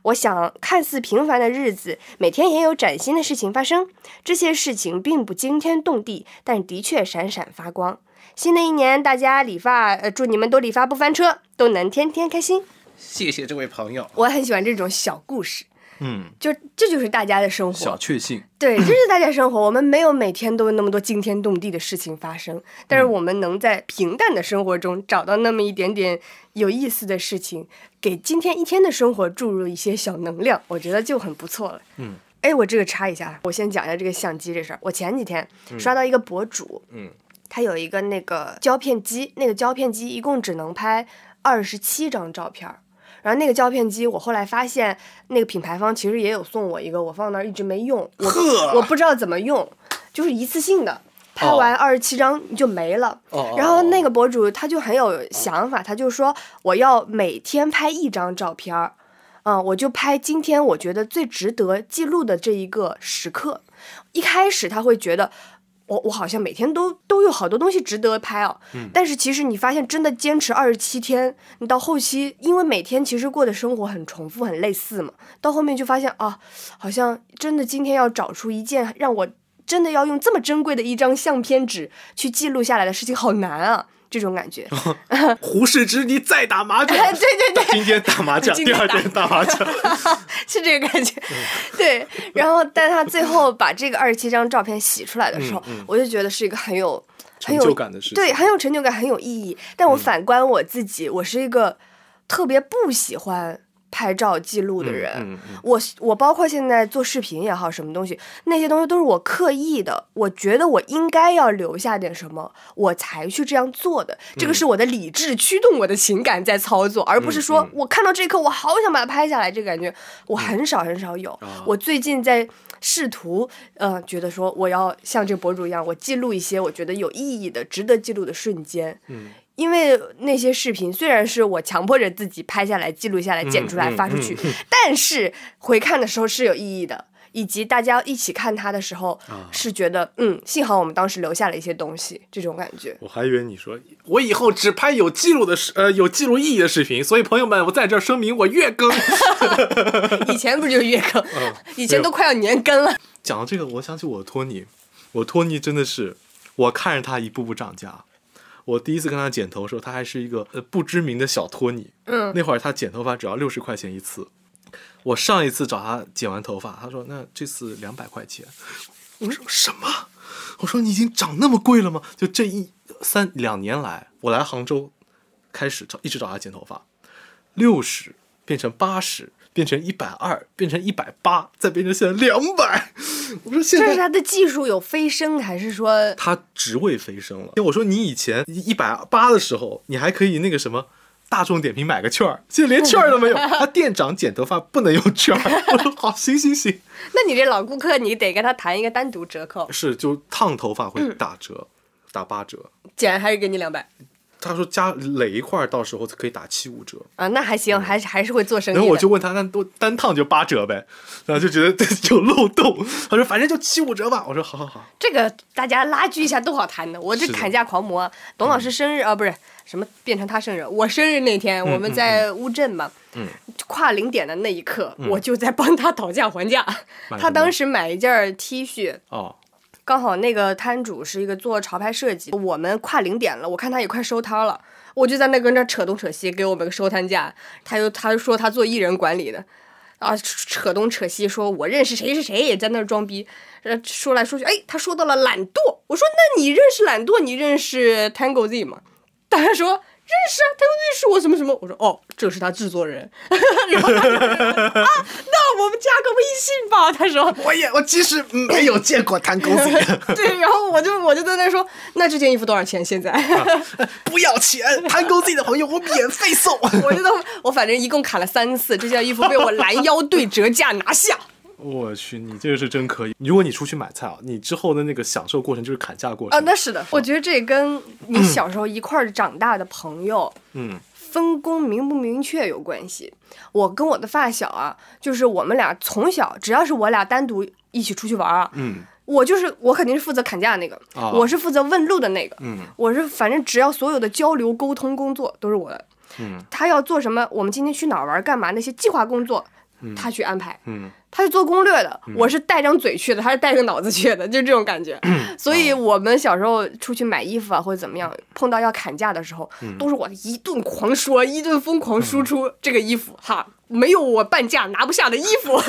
我想，看似平凡的日子，每天也有崭新的事情发生。这些事情并不惊天动地，但的确闪闪发光。新的一年，大家理发，呃，祝你们都理发不翻车，都能天天开心。谢谢这位朋友。我很喜欢这种小故事，嗯，就这就是大家的生活小，确幸。对，这是大家生活。我们没有每天都有那么多惊天动地的事情发生，但是我们能在平淡的生活中找到那么一点点有意思的事情，给今天一天的生活注入一些小能量，我觉得就很不错了。嗯，哎，我这个插一下，我先讲一下这个相机这事儿。我前几天刷到一个博主，嗯他有一个那个胶片机，那个胶片机一共只能拍二十七张照片儿。然后那个胶片机，我后来发现那个品牌方其实也有送我一个，我放那儿一直没用，我呵我不知道怎么用，就是一次性的，拍完二十七张就没了。哦然后那个博主他就很有想法，他就说我要每天拍一张照片儿，嗯，我就拍今天我觉得最值得记录的这一个时刻。一开始他会觉得。我我好像每天都都有好多东西值得拍哦，但是其实你发现真的坚持二十七天，你到后期，因为每天其实过的生活很重复、很类似嘛，到后面就发现啊，好像真的今天要找出一件让我真的要用这么珍贵的一张相片纸去记录下来的事情，好难啊，这种感觉。<laughs> 胡适之，你再打麻将。对 <laughs> 对对，今天打麻将，第二天打麻将。<laughs> 是这个感觉，对。然后，但他最后把这个二十七张照片洗出来的时候，我就觉得是一个很有很成有就感的事情。对，很有成就感，很有意义。但我反观我自己，我是一个特别不喜欢拍照记录的人。嗯嗯我我包括现在做视频也好，什么东西，那些东西都是我刻意的，我觉得我应该要留下点什么，我才去这样做的。这个是我的理智驱动我的情感在操作，而不是说我看到这一刻，我好想把它拍下来，这个感觉我很少很少有。我最近在。试图，呃，觉得说我要像这个博主一样，我记录一些我觉得有意义的、值得记录的瞬间。嗯，因为那些视频虽然是我强迫着自己拍下来、记录下来、剪出来嗯发出去，但是回看的时候是有意义的，以及大家一起看它的时候，啊是觉得嗯，幸好我们当时留下了一些东西，这种感觉。我还以为你说我以后只拍有记录的视，呃，有记录意义的视频。所以朋友们，我在这儿声明，我月更。<laughs> 以前不就是月更，嗯以前都快要年更了。讲到这个，我想起我托尼，我托尼真的是，我看着他一步步长大。我第一次跟他剪头的时候，他还是一个呃不知名的小托尼。嗯，那会儿他剪头发只要六十块钱一次。我上一次找他剪完头发，他说那这次两百块钱。我说什么？我说你已经长那么贵了吗？就这一三两年来，我来杭州开始找一直找他剪头发，六十变成八十，变成一百二，变成一百八，再变成现在两百。我说现在这是他的技术有飞升，还是说他职位飞升了。我说你以前一百八的时候，你还可以那个什么。大众点评买个券儿，现在连券儿都没有。<laughs> 他店长剪头发不能用券儿。<laughs> 我说好，行行行，<laughs> 那你这老顾客，你得跟他谈一个单独折扣，是就烫头发会打折，打八折。剪还是给你两百他说加垒一块儿，到时候可以打七五折。啊？那还行，还是还是会做生意的。然后我就问他，那都单趟就八折呗，然后就觉得有漏洞。他说反正就七五折吧。我说好好好。这个大家拉锯一下都好谈的。我这砍价狂魔，董老师生日啊，不是什么变成他生日，我生日那天我们在乌镇嘛，嗯跨零点的那一刻，我就在帮他讨价还价。他当时买一件 T 恤，哦，刚好那个摊主是一个做潮牌设计，我们跨零点了，我看他也快收摊了，我就在那跟那扯东扯西，给我们个收摊价。他又他就说他做艺人管理的，啊扯东扯西，说我认识谁谁谁，也在那装逼，呃说来说去，哎，他说到了懒惰，我说那你认识懒惰，你认识 Tango Z 吗？他说。认识啊，Tango Z 是我什么什么？我说哦，这是他制作人。<laughs> 然后他说啊，那我们加个微信吧。<laughs> 他说我也我其实没有见过弹公子，<laughs> 对，然后我就我就在那说，那这件衣服多少钱？现在不要钱，弹公子的朋友我免费送。我就都我反正一共砍了三次，这件衣服被我拦腰对折价拿下。我去，你这个是真可以。如果你出去买菜啊，你之后的那个享受过程就是砍价过程。啊，那是的，我觉得这跟你小时候一块儿长大的朋友。嗯分工明不明确有关系。我跟我的发小啊，就是我们俩从小只要是我俩单独一起出去玩啊，嗯我就是我肯定是负责砍价的那个，啊我是负责问路的那个，嗯我是反正只要所有的交流沟通工作都是我的。嗯他要做什么，我们今天去哪儿玩干嘛，那些计划工作他去安排，嗯。他是做攻略的，我是带张嘴去的，<laughs> 他是带个脑子去的，<laughs> 就这种感觉。所以我们小时候出去买衣服啊，或者怎么样，碰到要砍价的时候，都是我一顿狂说，一顿疯狂输出这个衣服哈，没有我半价拿不下的衣服。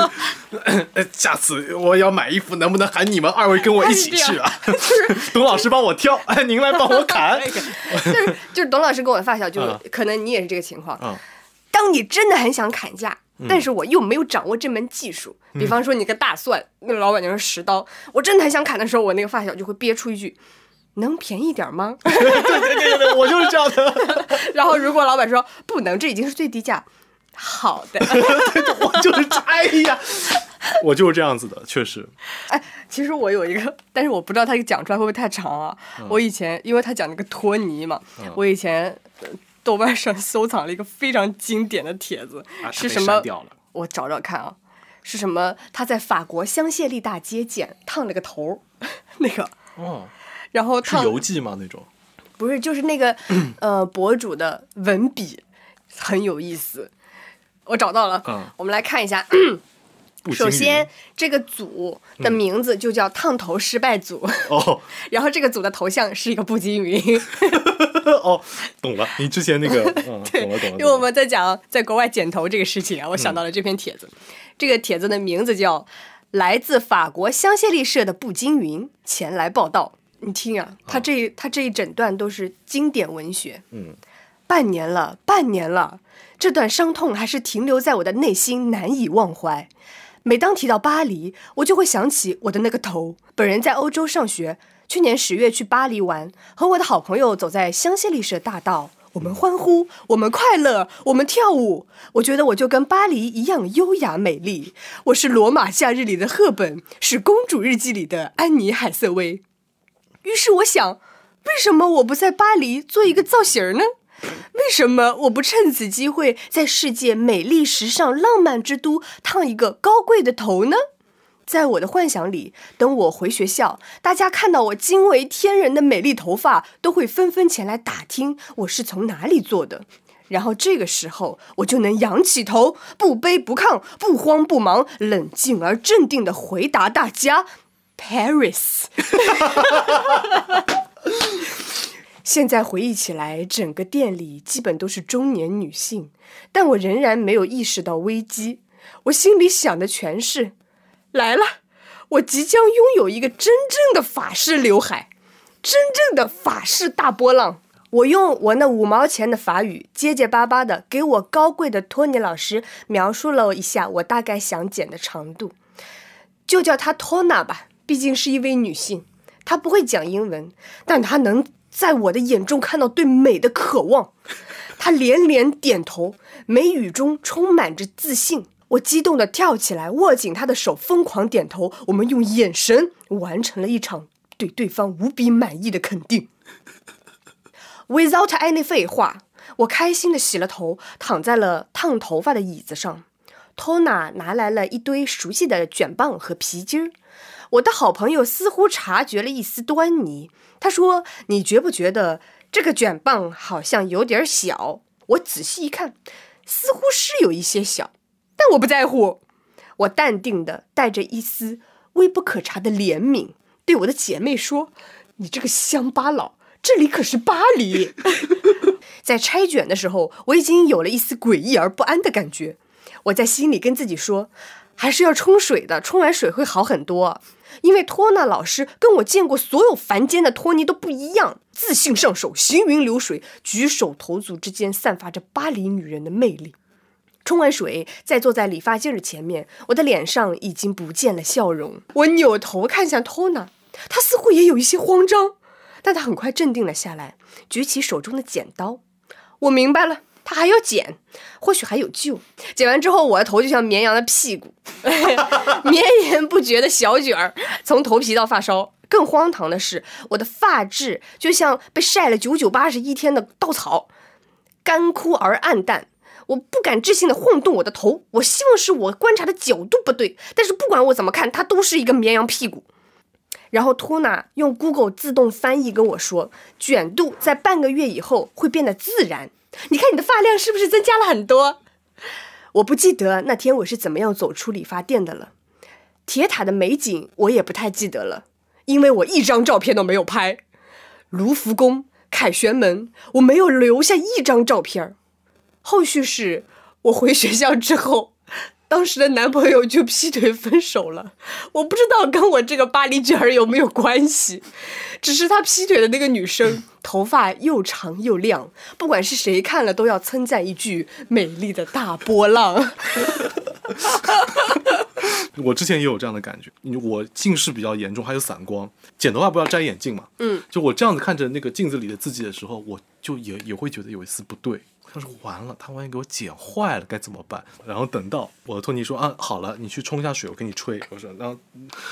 <laughs> 呃，下次我要买衣服，能不能喊你们二位跟我一起去啊？董老师帮我挑，哎，您来帮我砍。就是就是董老师跟我的发小，就嗯。可能你也是这个情况。嗯。当你真的很想砍价，但是我又没有掌握这门技术，比方说你个大蒜，那个老板娘是十刀，我真的很想砍的时候，我那个发小就会憋出一句：“能便宜点吗？” <laughs> 对对对对，我就是这样的，<laughs> 然后如果老板说不能，这已经是最低价，好的。<laughs> 我就是这，哎呀，我就是这样子的，确实。哎，其实我有一个，但是我不知道他讲出来会不会太长啊。我以前因为他讲那个托尼嘛，我以前呃豆瓣上收藏了一个非常经典的帖子，啊是什么？我找找看啊，是什么？他在法国香榭丽大街剪烫了个头儿，<laughs> 那个，哦，然后烫是游记吗？那种？不是就是那个呃博主的文笔很有意思，我找到了，嗯我们来看一下。首先，这个组的名字就叫烫头失败组，哦 <laughs> 然后这个组的头像是一个步惊云。哦，懂了。你之前那个，<laughs> 嗯，对懂了懂了。因为我们在讲在国外剪头这个事情啊，我想到了这篇帖子。这个帖子的名字叫“来自法国香榭丽舍的步惊云前来报道”。你听啊，他这他这一整段都是经典文学。嗯，半年了，半年了，这段伤痛还是停留在我的内心，难以忘怀。每当提到巴黎，我就会想起我的那个头。本人在欧洲上学，去年十月去巴黎玩，和我的好朋友走在香榭丽舍大道，我们欢呼，我们快乐，我们跳舞。我觉得我就跟巴黎一样优雅美丽。我是罗马假日里的赫本，是公主日记里的安妮海瑟薇。于是我想，为什么我不在巴黎做一个造型呢？<laughs> 为什么我不趁此机会在世界美丽、时尚、浪漫之都烫一个高贵的头呢？在我的幻想里，等我回学校，大家看到我惊为天人的美丽头发，都会纷纷前来打听我是从哪里做的。然后这个时候，我就能仰起头，不卑不亢，不慌不忙，冷静而镇定地回答大家：Paris。<laughs> 现在回忆起来，整个店里基本都是中年女性，但我仍然没有意识到危机。我心里想的全是：来了，我即将拥有一个真正的法式刘海，真正的法式大波浪。我用我那五毛钱的法语，结结巴巴的给我高贵的托尼老师描述了一下我大概想剪的长度，就叫她托娜吧，毕竟是一位女性，她不会讲英文，但她能在我的眼中看到对美的渴望。他连连点头，眉宇中充满着自信。我激动地跳起来，握紧他的手，疯狂点头。我们用眼神完成了一场对对方无比满意的肯定。Without any 废话，我开心的洗了头，躺在了烫头发的椅子上。托娜拿来了一堆熟悉的卷棒和皮筋儿。我的好朋友似乎察觉了一丝端倪，他说：“你觉不觉得这个卷棒好像有点小？”我仔细一看，似乎是有一些小，但我不在乎。我淡定的带着一丝微不可察的怜悯，对我的姐妹说：“你这个乡巴佬。”这里可是巴黎。<laughs> 在拆卷的时候，我已经有了一丝诡异而不安的感觉。我在心里跟自己说，还是要冲水的，冲完水会好很多。因为托纳老师跟我见过所有凡间的托尼都不一样，自信上手，行云流水，举手投足之间散发着巴黎女人的魅力。冲完水，再坐在理发镜儿前面，我的脸上已经不见了笑容。我扭头看向托纳，他似乎也有一些慌张。但他很快镇定了下来，举起手中的剪刀。我明白了，他还要剪，或许还有救。剪完之后，我的头就像绵羊的屁股，<laughs> 绵延不绝的小卷儿，从头皮到发梢。更荒唐的是，我的发质就像被晒了九九八十一天的稻草，干枯而暗淡。我不敢置信的晃动我的头，我希望是我观察的角度不对，但是不管我怎么看，它都是一个绵羊屁股。然后托娜用 Google 自动翻译跟我说，卷度在半个月以后会变得自然。你看你的发量是不是增加了很多？我不记得那天我是怎么样走出理发店的了。铁塔的美景我也不太记得了，因为我一张照片都没有拍。卢浮宫、凯旋门，我没有留下一张照片。后续是我回学校之后。当时的男朋友就劈腿分手了，<laughs> 我不知道跟我这个巴黎卷儿有没有关系，<laughs> 只是他劈腿的那个女生 <laughs> 头发又长又亮，不管是谁看了都要称赞一句“美丽的大波浪”。我之前也有这样的感觉，我近视比较严重，还有散光，剪头发不要摘眼镜嘛。嗯，就我这样子看着那个镜子里的自己的时候，我就也也会觉得有一丝不对。他说完了，他万一给我剪坏了该怎么办？然后等到我的托尼说啊，好了，你去冲一下水，我给你吹。我说，然后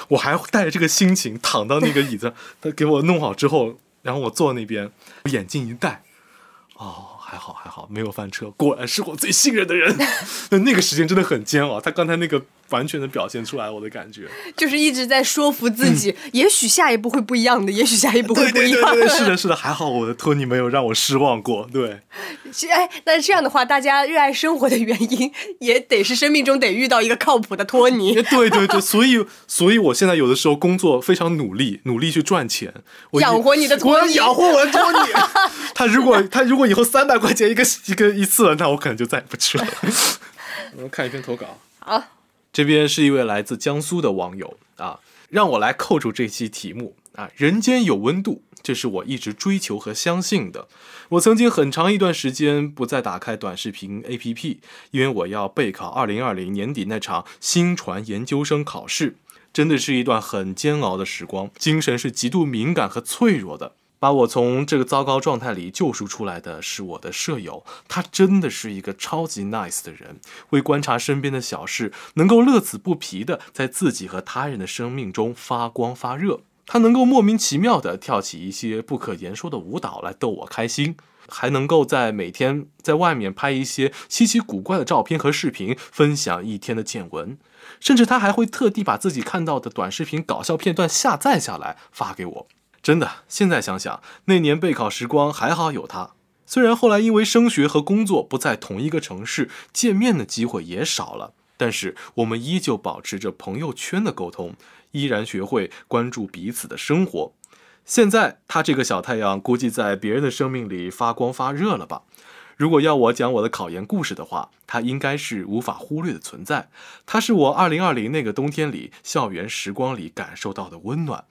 我还带着这个心情躺到那个椅子，<laughs> 他给我弄好之后，然后我坐那边，眼镜一戴，哦。还好还好，没有翻车，果然是我最信任的人。那 <laughs> 那个时间真的很煎熬，他刚才那个完全的表现出来我的感觉，<laughs> 就是一直在说服自己，<laughs> 也许下一步会不一样的，也许下一步会不一样。对对对，<laughs> 是的，是的，还好我的托尼没有让我失望过。对，哎，那这样的话，大家热爱生活的原因也得是生命中得遇到一个靠谱的托尼。对对对，所以所以我现在有的时候工作非常努力，努力去赚钱，养活你的托尼，养活我的托尼。他如果他如果以后三百块钱一个一个一次了，那我可能就再也不去了。我们看一篇投稿。好，这边是一位来自江苏的网友啊，让我来扣住这期题目啊。人间有温度，这是我一直追求和相信的。我曾经很长一段时间不再打开短视频 APP，因为我要备考二零二零年底那场新传研究生考试，真的是一段很煎熬的时光，精神是极度敏感和脆弱的。把我从这个糟糕状态里救赎出来的是我的舍友，他真的是一个超级 nice 的人，会观察身边的小事，能够乐此不疲的在自己和他人的生命中发光发热。他能够莫名其妙的跳起一些不可言说的舞蹈来逗我开心，还能够在每天在外面拍一些稀奇古怪的照片和视频，分享一天的见闻，甚至他还会特地把自己看到的短视频搞笑片段下载下来发给我。真的，现在想想，那年备考时光还好有他。虽然后来因为升学和工作不在同一个城市，见面的机会也少了，但是我们依旧保持着朋友圈的沟通，依然学会关注彼此的生活。现在他这个小太阳，估计在别人的生命里发光发热了吧？如果要我讲我的考研故事的话，他应该是无法忽略的存在。他是我二零二零那个冬天里校园时光里感受到的温暖。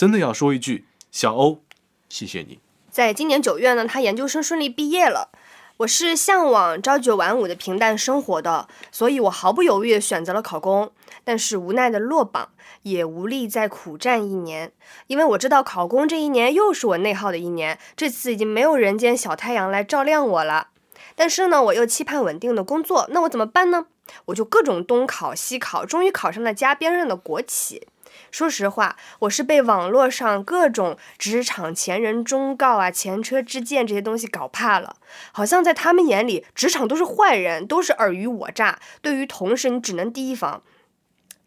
真的要说一句。小欧，谢谢你。在今年九月呢，他研究生顺利毕业了。我是向往朝九晚五的平淡生活的，所以我毫不犹豫地选择了考公。但是无奈的落榜，也无力再苦战一年，因为我知道考公这一年又是我内耗的一年。这次已经没有人间小太阳来照亮我了。但是呢，我又期盼稳定的工作，那我怎么办呢？我就各种东考西考，终于考上了家边上的国企。说实话，我是被网络上各种职场前人忠告啊、前车之鉴这些东西搞怕了。好像在他们眼里，职场都是坏人，都是尔虞我诈。对于同事，你只能提防。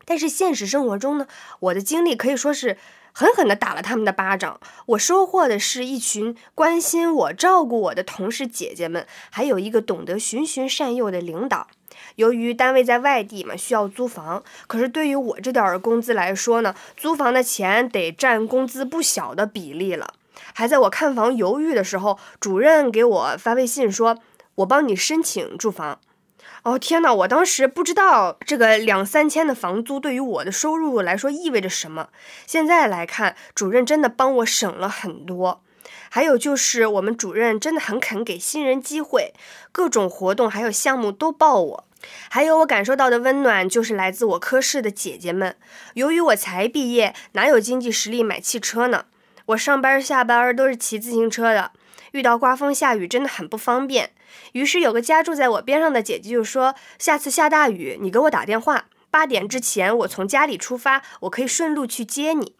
但是现实生活中呢，我的经历可以说是狠狠地打了他们的巴掌。我收获的是一群关心我、照顾我的同事姐姐们，还有一个懂得循循善诱的领导。由于单位在外地嘛，需要租房。可是对于我这点儿工资来说呢，租房的钱得占工资不小的比例了。还在我看房犹豫的时候，主任给我发微信说：“我帮你申请住房。”哦天呐，我当时不知道这个两三千的房租对于我的收入来说意味着什么。现在来看，主任真的帮我省了很多。还有就是我们主任真的很肯给新人机会，各种活动还有项目都报我。还有我感受到的温暖，就是来自我科室的姐姐们。由于我才毕业，哪有经济实力买汽车呢？我上班下班都是骑自行车的，遇到刮风下雨真的很不方便。于是有个家住在我边上的姐姐就说：“下次下大雨，你给我打电话，八点之前我从家里出发，我可以顺路去接你。”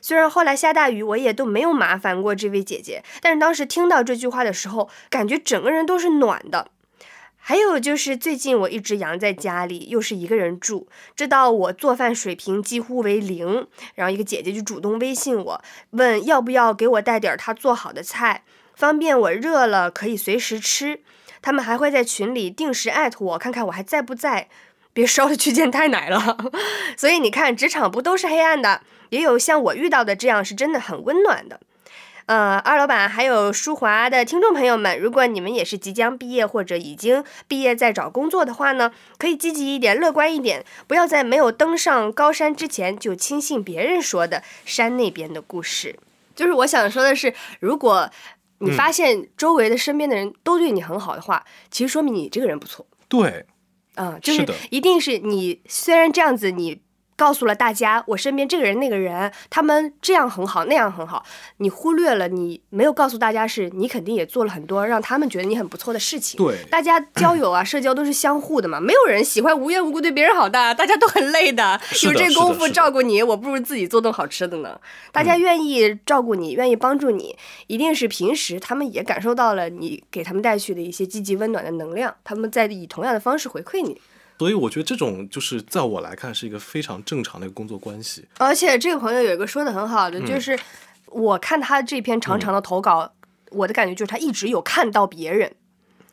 虽然后来下大雨，我也都没有麻烦过这位姐姐，但是当时听到这句话的时候，感觉整个人都是暖的。还有就是最近我一直养在家里，又是一个人住，知道我做饭水平几乎为零，然后一个姐姐就主动微信我，问要不要给我带点她做好的菜，方便我热了可以随时吃。他们还会在群里定时艾特我，看看我还在不在。别烧的去见太奶了。<laughs> 所以你看，职场不都是黑暗的，也有像我遇到的这样，是真的很温暖的。呃，二老板还有舒华的听众朋友们，如果你们也是即将毕业或者已经毕业在找工作的话呢，可以积极一点，乐观一点，不要在没有登上高山之前就轻信别人说的山那边的故事。就是我想说的是，如果你发现周围的身边的人都对你很好的话，其实说明你这个人不错。对，嗯，就是的一定是你虽然这样子，你告诉了大家我身边这个人那个人，他们这样很好，那样很好，你忽略了你没有告诉大家是你肯定也做了很多让他们觉得你很不错的事情。对大家交友啊、社交都是相互的嘛，没有人喜欢无缘无故对别人好的，大家都很累的，的有这功夫照顾你，我不如自己做顿好吃的呢。大家愿意照顾你，愿意帮助你，一定是平时他们也感受到了你给他们带去的一些积极温暖的能量，他们在以同样的方式回馈你。所以我觉得这种就是在我来看是一个非常正常的一个工作关系。而且这个朋友有一个说的很好的，嗯。就是我看他这篇长长的投稿，我的感觉就是他一直有看到别人，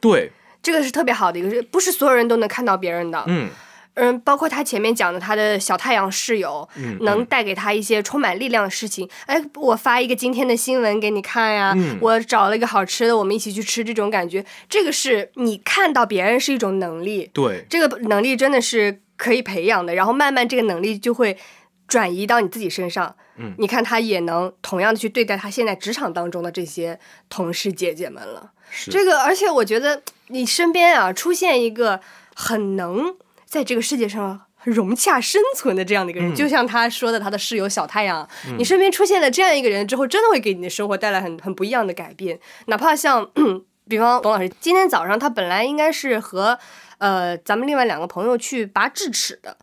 对，这个是特别好的一个事，不是所有人都能看到别人的。嗯嗯，包括他前面讲的他的小太阳室友，嗯，能带给他一些充满力量的事情。哎，我发一个今天的新闻给你看呀，嗯我找了一个好吃的，我们一起去吃，这种感觉，这个是你看到别人是一种能力，对，这个能力真的是可以培养的，然后慢慢这个能力就会转移到你自己身上。嗯你看他也能同样的去对待他现在职场当中的这些同事姐姐们了。是这个，而且我觉得你身边啊出现一个很能在这个世界上融洽生存的这样的一个人，嗯就像他说的他的室友小太阳，你身边出现了这样一个人之后，真的会给你的生活带来很很不一样的改变。哪怕像，<clears throat> 比方董老师今天早上他本来应该是和呃咱们另外两个朋友去拔智齿的。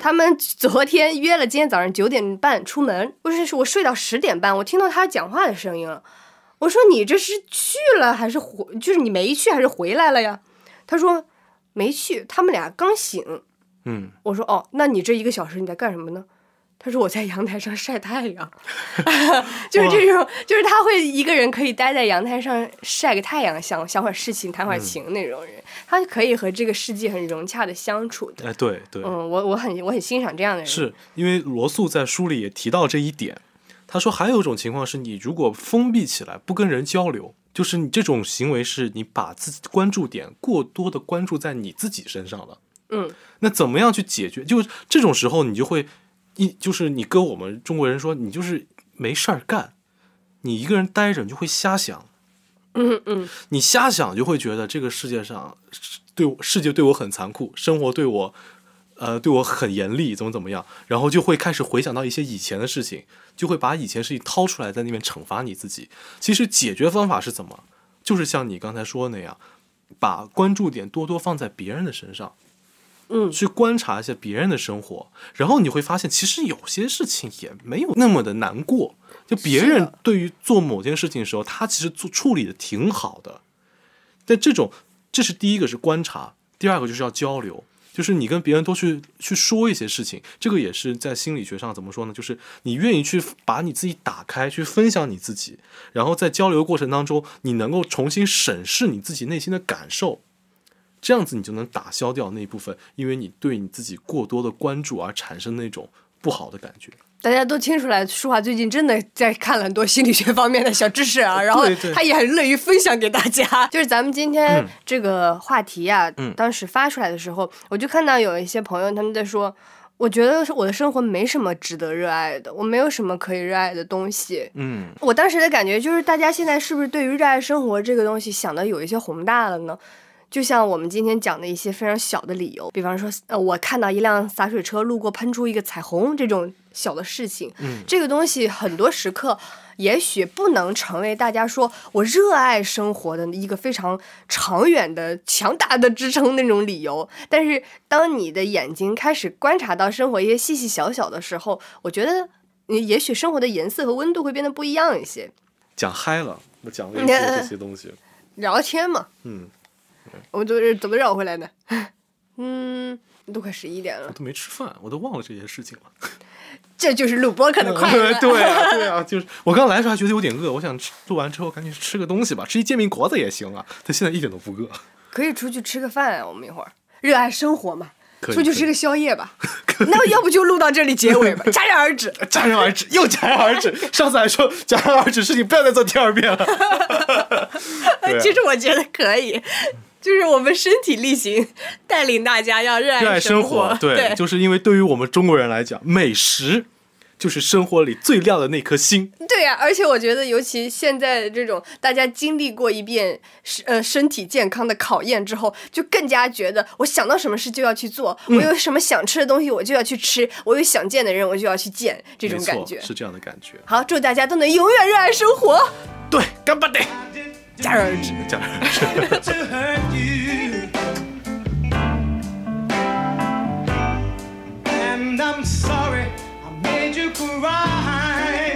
他们昨天约了今天早上九点半出门，不是，是我睡到十点半，我听到他讲话的声音了。我说你这是去了还是回？就是你没去还是回来了呀？他说没去，他们俩刚醒。嗯，我说哦，那你这一个小时你在干什么呢？他说我在阳台上晒太阳 <laughs> <laughs> 就是这种，就是他会一个人可以待在阳台上晒个太阳，想想会儿事情，谈会儿琴那种人，他可以和这个世界很融洽的相处的。哎，对对，嗯，我我很我很欣赏这样的人。是因为罗素在书里也提到这一点。他说，还有一种情况是你如果封闭起来，不跟人交流，就是你这种行为是你把自己关注点过多的关注在你自己身上了。嗯，那怎么样去解决？就这种时候，你就会一就是你跟我们中国人说，你就是没事儿干，你一个人待着，你就会瞎想。嗯嗯，你瞎想就会觉得这个世界上对世界对我很残酷，生活对我呃对我很严厉，怎么怎么样，然后就会开始回想到一些以前的事情，就会把以前事情掏出来在那边惩罚你自己。其实解决方法是怎么？就是像你刚才说的那样，把关注点多多放在别人的身上。嗯去观察一下别人的生活，然后你会发现，其实有些事情也没有那么的难过。就别人对于做某件事情的时候，他其实做处理的挺好的。但这种，这是第一个是观察，第二个就是要交流，就是你跟别人多去去说一些事情。这个也是在心理学上怎么说呢？就是你愿意去把你自己打开，去分享你自己，然后在交流过程当中，你能够重新审视你自己内心的感受。这样子你就能打消掉那一部分，因为你对你自己过多的关注而产生那种不好的感觉。大家都听出来，舒华最近真的在看了很多心理学方面的小知识啊，然后他也很乐于分享给大家。就是咱们今天嗯这个话题啊，嗯当时发出来的时候，我就看到有一些朋友他们在说，我觉得我的生活没什么值得热爱的，我没有什么可以热爱的东西。嗯，我当时的感觉就是，大家现在是不是对于热爱生活这个东西想的有一些宏大了呢？就像我们今天讲的一些非常小的理由，比方说，呃，我看到一辆洒水车路过喷出一个彩虹这种小的事情，嗯这个东西很多时刻也许不能成为大家说我热爱生活的一个非常长远的、强大的支撑那种理由。但是，当你的眼睛开始观察到生活一些细细小小的时候，我觉得你也许生活的颜色和温度会变得不一样一些。讲嗨了，我讲了一些这些东西。<laughs> 聊天嘛，嗯，我们都是怎么绕回来的？<laughs> 嗯，都快十一点了，我都没吃饭，我都忘了这些事情了。这就是录播客的快乐。<laughs> 对啊，对啊，就是我刚来的时候还觉得有点饿，我想吃录完之后赶紧吃个东西吧，吃一煎饼果子也行啊。但现在一点都不饿。可以出去吃个饭啊，我们一会儿热爱生活嘛，出去吃个宵夜吧。那要不就录到这里结尾吧，<laughs> 戛然而止。戛然而止，又戛然而止。上次还说戛然而止事情不要再做第二遍了。啊其实我觉得可以，就是我们身体力行，带领大家要热爱生活。对，对，就是因为对于我们中国人来讲，美食就是生活里最亮的那颗星。对呀、而且我觉得，尤其现在这种大家经历过一遍是呃身体健康的考验之后，就更加觉得我想到什么事就要去做，嗯我有什么想吃的东西我就要去吃，我有想见的人我就要去见，这种感觉。是这样的感觉。好，祝大家都能永远热爱生活，对，干巴得，戛然而止。戛然而止。to hurt you. And I'm sorry I made you cry.